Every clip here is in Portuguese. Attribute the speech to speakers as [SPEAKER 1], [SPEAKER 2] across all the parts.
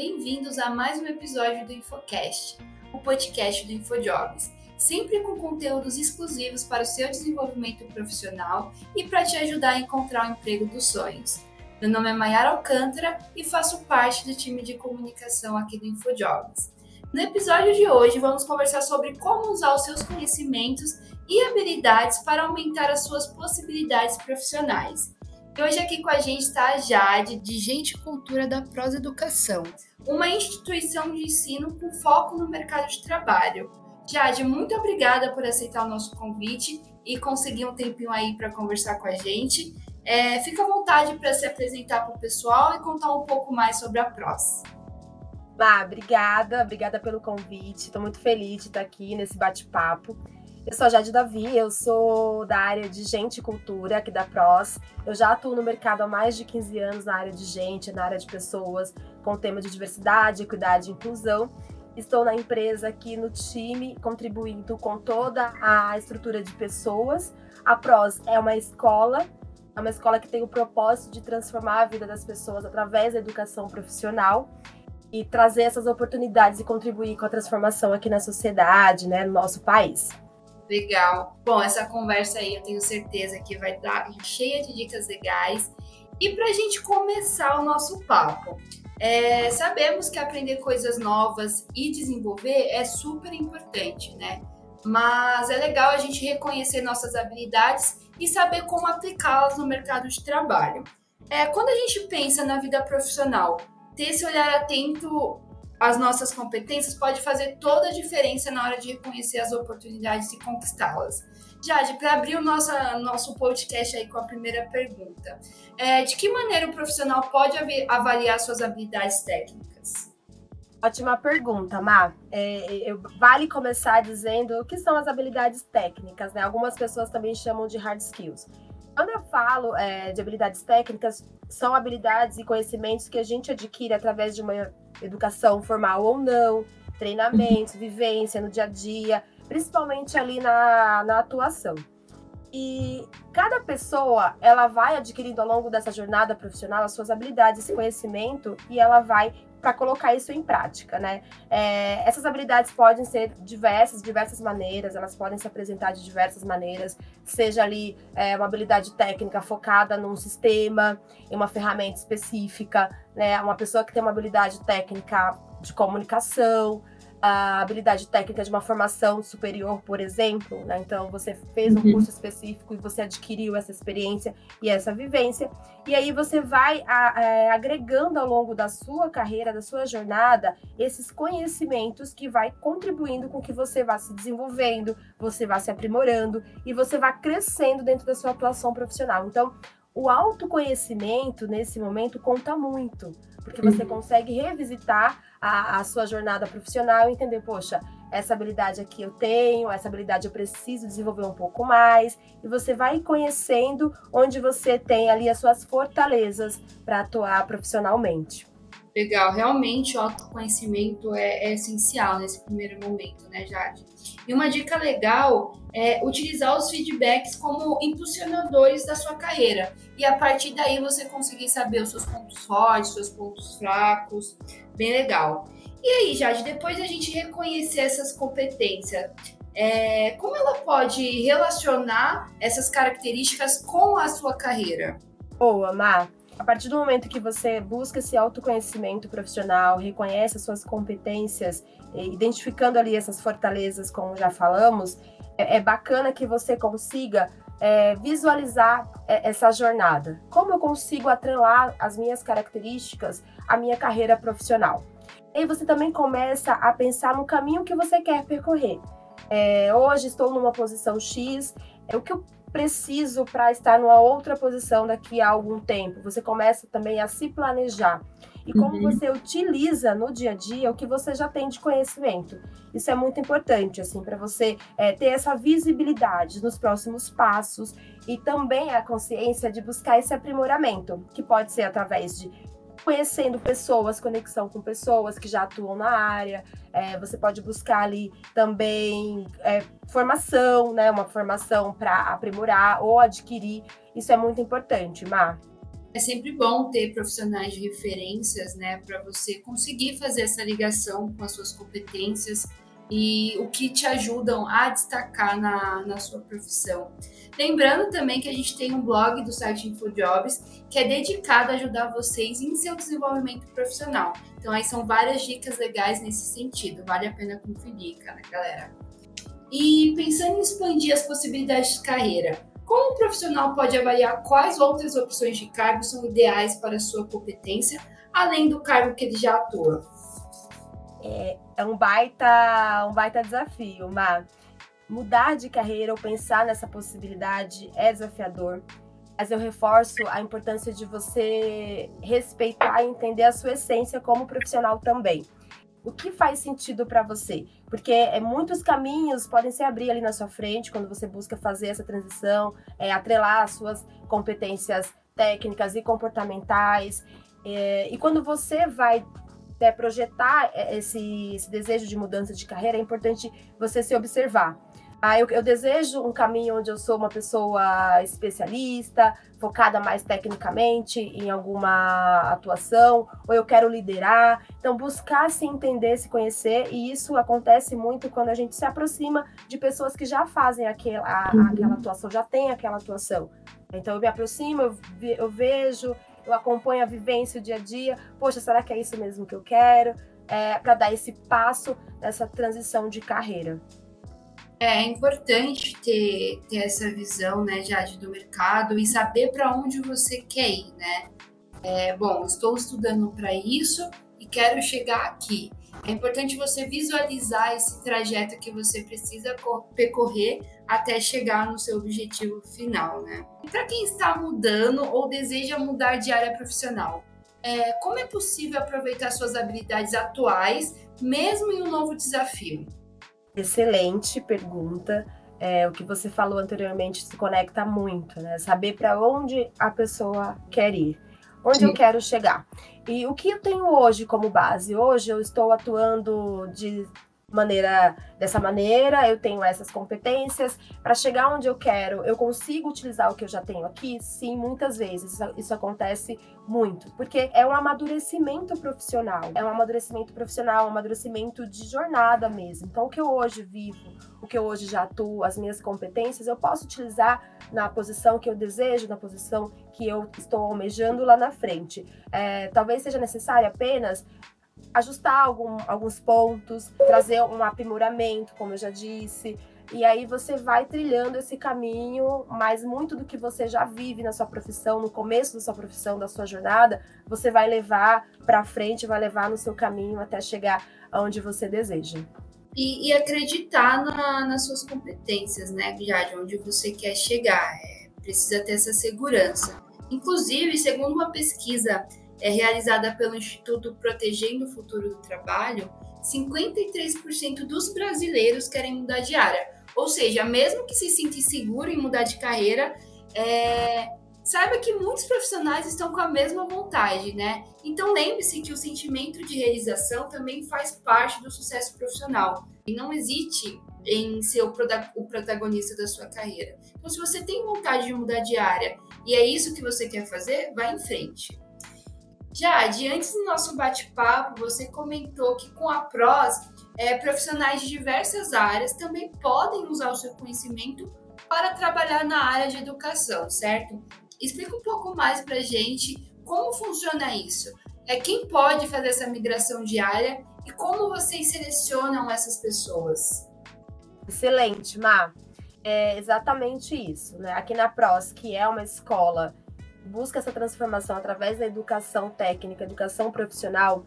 [SPEAKER 1] Bem-vindos a mais um episódio do InfoCast, o podcast do InfoJobs, sempre com conteúdos exclusivos para o seu desenvolvimento profissional e para te ajudar a encontrar o emprego dos sonhos. Meu nome é Mayara Alcântara e faço parte do time de comunicação aqui do InfoJobs. No episódio de hoje, vamos conversar sobre como usar os seus conhecimentos e habilidades para aumentar as suas possibilidades profissionais. E hoje aqui com a gente está a Jade, de Gente Cultura da Pros Educação, uma instituição de ensino com foco no mercado de trabalho. Jade, muito obrigada por aceitar o nosso convite e conseguir um tempinho aí para conversar com a gente. É, fica à vontade para se apresentar para o pessoal e contar um pouco mais sobre a Pros.
[SPEAKER 2] Má, obrigada, obrigada pelo convite. Estou muito feliz de estar aqui nesse bate-papo. Eu sou a Jade Davi, eu sou da área de gente e cultura aqui da PROS. Eu já atuo no mercado há mais de 15 anos na área de gente, na área de pessoas, com o tema de diversidade, equidade e inclusão. Estou na empresa aqui no time, contribuindo com toda a estrutura de pessoas. A PROS é uma escola, é uma escola que tem o propósito de transformar a vida das pessoas através da educação profissional e trazer essas oportunidades e contribuir com a transformação aqui na sociedade, né, no nosso país.
[SPEAKER 1] Legal. Bom, essa conversa aí eu tenho certeza que vai dar cheia de dicas legais. E para a gente começar o nosso papo, é, sabemos que aprender coisas novas e desenvolver é super importante, né? Mas é legal a gente reconhecer nossas habilidades e saber como aplicá-las no mercado de trabalho. É, quando a gente pensa na vida profissional, ter esse olhar atento as nossas competências pode fazer toda a diferença na hora de reconhecer as oportunidades e conquistá-las. Jade, para abrir o nosso, nosso podcast aí com a primeira pergunta, é, de que maneira o profissional pode avaliar suas habilidades técnicas?
[SPEAKER 2] Ótima pergunta, Má. É, vale começar dizendo o que são as habilidades técnicas, né? Algumas pessoas também chamam de hard skills. Quando eu falo é, de habilidades técnicas, são habilidades e conhecimentos que a gente adquire através de uma educação formal ou não, treinamentos, vivência no dia a dia, principalmente ali na, na atuação. E cada pessoa, ela vai adquirindo ao longo dessa jornada profissional as suas habilidades, esse conhecimento, e ela vai para colocar isso em prática, né? É, essas habilidades podem ser diversas, diversas maneiras, elas podem se apresentar de diversas maneiras, seja ali é, uma habilidade técnica focada num sistema, em uma ferramenta específica, né? Uma pessoa que tem uma habilidade técnica de comunicação, a habilidade técnica de uma formação superior, por exemplo, né? Então você fez um uhum. curso específico e você adquiriu essa experiência e essa vivência, e aí você vai a, a, é, agregando ao longo da sua carreira, da sua jornada, esses conhecimentos que vai contribuindo com que você vá se desenvolvendo, você vá se aprimorando e você vá crescendo dentro da sua atuação profissional. Então, o autoconhecimento nesse momento conta muito, porque você uhum. consegue revisitar a, a sua jornada profissional e entender, poxa, essa habilidade aqui eu tenho, essa habilidade eu preciso desenvolver um pouco mais, e você vai conhecendo onde você tem ali as suas fortalezas para atuar profissionalmente.
[SPEAKER 1] Legal, realmente o autoconhecimento é, é, essencial nesse primeiro momento, né, Jade? E uma dica legal é utilizar os feedbacks como impulsionadores da sua carreira. E a partir daí você conseguir saber os seus pontos fortes, seus pontos fracos. Bem legal. E aí, Jade, depois a gente reconhecer essas competências, é, como ela pode relacionar essas características com a sua carreira?
[SPEAKER 2] Boa, Má a partir do momento que você busca esse autoconhecimento profissional, reconhece as suas competências, identificando ali essas fortalezas, como já falamos, é, é bacana que você consiga é, visualizar é, essa jornada. Como eu consigo atrelar as minhas características à minha carreira profissional? E você também começa a pensar no caminho que você quer percorrer. É, hoje estou numa posição X, é o que eu preciso para estar numa outra posição daqui a algum tempo. Você começa também a se planejar. E como uhum. você utiliza no dia a dia o que você já tem de conhecimento. Isso é muito importante, assim, para você é, ter essa visibilidade nos próximos passos e também a consciência de buscar esse aprimoramento, que pode ser através de conhecendo pessoas, conexão com pessoas que já atuam na área. É, você pode buscar ali também é, formação, né? Uma formação para aprimorar ou adquirir. Isso é muito importante, Má.
[SPEAKER 1] É sempre bom ter profissionais de referências, né, para você conseguir fazer essa ligação com as suas competências e o que te ajudam a destacar na, na sua profissão. Lembrando também que a gente tem um blog do site InfoJobs que é dedicado a ajudar vocês em seu desenvolvimento profissional. Então aí são várias dicas legais nesse sentido, vale a pena conferir, cara, galera. E pensando em expandir as possibilidades de carreira, como o profissional pode avaliar quais outras opções de cargo são ideais para a sua competência, além do cargo que ele já atua?
[SPEAKER 2] É, é um baita, um baita desafio, mas mudar de carreira ou pensar nessa possibilidade é desafiador. Mas eu reforço a importância de você respeitar e entender a sua essência como profissional também. O que faz sentido para você? Porque é, muitos caminhos podem se abrir ali na sua frente quando você busca fazer essa transição, é, atrelar as suas competências técnicas e comportamentais. É, e quando você vai é, projetar é, esse, esse, desejo de mudança de carreira, é importante você se observar. Ah, eu, eu, desejo um caminho onde eu sou uma pessoa especialista, focada mais tecnicamente em alguma atuação, ou eu quero liderar. Então, buscar se entender, se conhecer, e isso acontece muito quando a gente se aproxima de pessoas que já fazem aquela, uhum. aquela atuação, já tem aquela atuação. Então, eu me aproximo, eu vejo, eu acompanho a vivência, o dia a dia. Poxa, será que é isso mesmo que eu quero? É, para dar esse passo nessa transição de carreira.
[SPEAKER 1] É importante ter, ter essa visão, né, Jade, do mercado e saber para onde você quer ir, né? É, bom, estou estudando para isso e quero chegar aqui. É importante você visualizar esse trajeto que você precisa percorrer até chegar no seu objetivo final, né? Para quem está mudando ou deseja mudar de área profissional, é, como é possível aproveitar suas habilidades atuais, mesmo em um novo desafio?
[SPEAKER 2] Excelente pergunta. É, o que você falou anteriormente se conecta muito, né? Saber para onde a pessoa quer ir, onde Sim. eu quero chegar. E o que eu tenho hoje como base? Hoje eu estou atuando de maneira dessa maneira, eu tenho essas competências para chegar onde eu quero. Eu consigo utilizar o que eu já tenho aqui? Sim, muitas vezes. Isso, isso, acontece muito, porque é um amadurecimento profissional. É um amadurecimento profissional, um amadurecimento de jornada mesmo. Então, o que eu hoje vivo, o que eu hoje já atuo, as minhas competências, eu posso utilizar na posição que eu desejo, na posição que eu estou almejando lá na frente. É, talvez seja necessário apenas ajustar algum, alguns pontos, trazer um aprimoramento, como eu já disse. E aí você vai trilhando esse caminho, mas muito do que você já vive na sua profissão, no começo da sua profissão, da sua jornada, você vai levar para frente, vai levar no seu caminho até chegar aonde você deseja.
[SPEAKER 1] E, e acreditar na, nas suas competências, né, Jade, onde você quer chegar. É, precisa ter essa segurança. Inclusive, segundo uma pesquisa é realizada pelo Instituto Protegendo o Futuro do Trabalho, 53% dos brasileiros querem mudar de área. Ou seja, mesmo que se sinta inseguro em mudar de carreira, é... saiba que muitos profissionais estão com a mesma vontade, né? Então lembre-se que o sentimento de realização também faz parte do sucesso profissional. E não hesite em ser o protagonista da sua carreira. Então, se você tem vontade de mudar de área e é isso que você quer fazer, vá em frente. Já antes do nosso bate-papo, você comentou que com a PROS, é, profissionais de diversas áreas também podem usar o seu conhecimento para trabalhar na área de educação, certo? Explica um pouco mais para gente como funciona isso. É quem pode fazer essa migração diária e como vocês selecionam essas pessoas?
[SPEAKER 2] Excelente, Má. É exatamente isso. Né? Aqui na PROS, que é uma escola busca essa transformação através da educação técnica, educação profissional,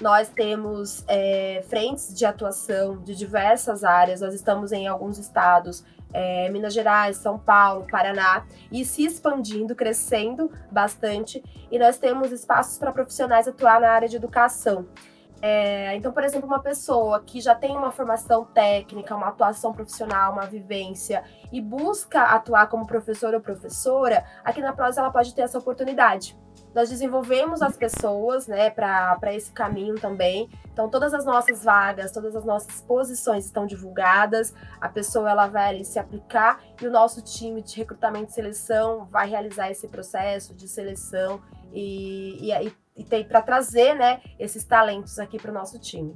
[SPEAKER 2] nós temos é, frentes de atuação de diversas áreas, nós estamos em alguns estados, é, Minas Gerais, São Paulo, Paraná, e se expandindo, crescendo bastante, e nós temos espaços para profissionais atuar na área de educação. É, então, por exemplo, uma pessoa que já tem uma formação técnica, uma atuação profissional, uma vivência e busca atuar como professor ou professora, aqui na Prós ela pode ter essa oportunidade. Nós desenvolvemos as pessoas né, para esse caminho também. Então, todas as nossas vagas, todas as nossas posições estão divulgadas. A pessoa ela vai ali se aplicar e o nosso time de recrutamento e seleção vai realizar esse processo de seleção e, e, e tem para trazer né, esses talentos aqui para o nosso time.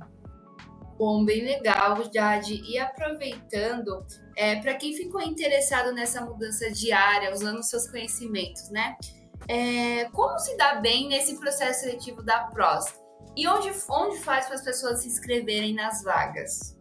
[SPEAKER 1] Bom, bem legal, Jade. E aproveitando, é, para quem ficou interessado nessa mudança diária, usando seus conhecimentos, né? É, como se dá bem nesse processo seletivo da PROS? E onde, onde faz para as pessoas se inscreverem nas vagas?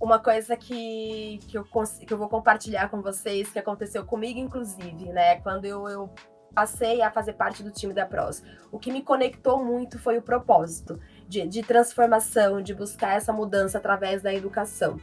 [SPEAKER 2] Uma coisa que, que, eu, que eu vou compartilhar com vocês, que aconteceu comigo, inclusive, né? Quando eu, eu passei a fazer parte do time da PROS. O que me conectou muito foi o propósito de, de transformação, de buscar essa mudança através da educação.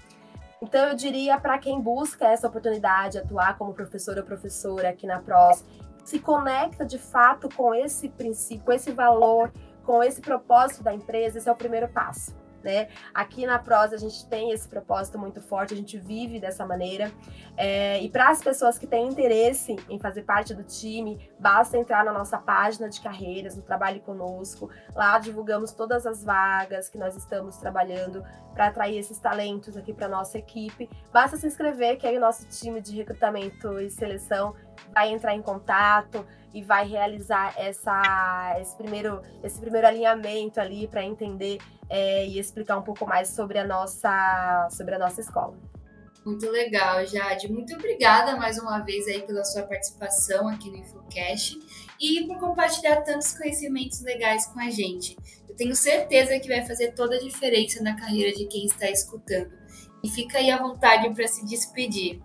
[SPEAKER 2] Então, eu diria para quem busca essa oportunidade, atuar como professor ou professora aqui na PROS, se conecta de fato com esse princípio, com esse valor, com esse propósito da empresa, esse é o primeiro passo. Né? Aqui na Prosa a gente tem esse propósito muito forte, a gente vive dessa maneira. É, e para as pessoas que têm interesse em fazer parte do time, basta entrar na nossa página de carreiras, no Trabalhe Conosco. Lá divulgamos todas as vagas que nós estamos trabalhando para atrair esses talentos aqui para nossa equipe. Basta se inscrever, que aí o nosso time de recrutamento e seleção vai entrar em contato e vai realizar essa, esse, primeiro, esse primeiro alinhamento ali para entender é, e explicar um pouco mais sobre a nossa, sobre a nossa escola.
[SPEAKER 1] Muito legal, Jade. Muito obrigada mais uma vez aí pela sua participação aqui no InfoCast e por compartilhar tantos conhecimentos legais com a gente. Eu tenho certeza que vai fazer toda a diferença na carreira de quem está escutando. E fica aí à vontade para se despedir.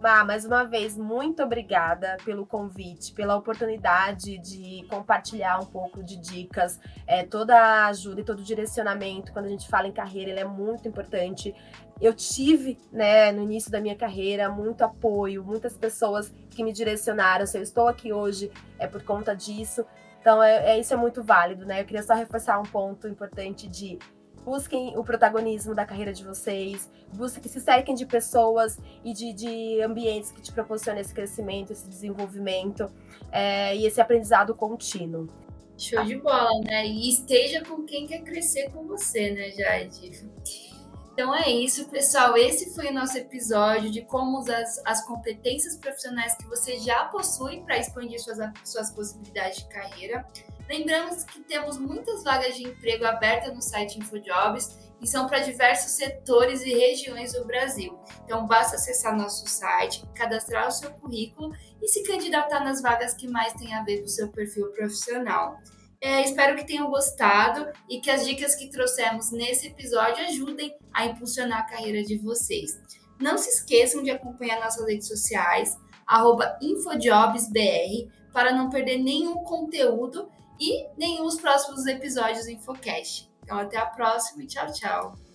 [SPEAKER 2] Má, mais uma vez, muito obrigada pelo convite, pela oportunidade de compartilhar um pouco de dicas. É, toda a ajuda e todo o direcionamento, quando a gente fala em carreira, ele é muito importante. Eu tive, né, no início da minha carreira, muito apoio, muitas pessoas que me direcionaram. Se eu estou aqui hoje, é por conta disso. Então, é, é isso é muito válido, né? Eu queria só reforçar um ponto importante de busquem o protagonismo da carreira de vocês, busquem que se cerquem de pessoas e de, de ambientes que te proporcionem esse crescimento, esse desenvolvimento é, e esse aprendizado contínuo.
[SPEAKER 1] Show de bola, né? E esteja com quem quer crescer com você, né, Jade? Então é isso, pessoal. Esse foi o nosso episódio de como usar as, as competências profissionais que você já possui para expandir suas, suas possibilidades de carreira. Lembramos que temos muitas vagas de emprego abertas no site InfoJobs e são para diversos setores e regiões do Brasil. Então basta acessar nosso site, cadastrar o seu currículo e se candidatar nas vagas que mais têm a ver com o seu perfil profissional. É, espero que tenham gostado e que as dicas que trouxemos nesse episódio ajudem a impulsionar a carreira de vocês. Não se esqueçam de acompanhar nossas redes sociais, InfoJobsBR, para não perder nenhum conteúdo e nenhum dos próximos episódios do Infocast. Então, até a próxima e tchau, tchau.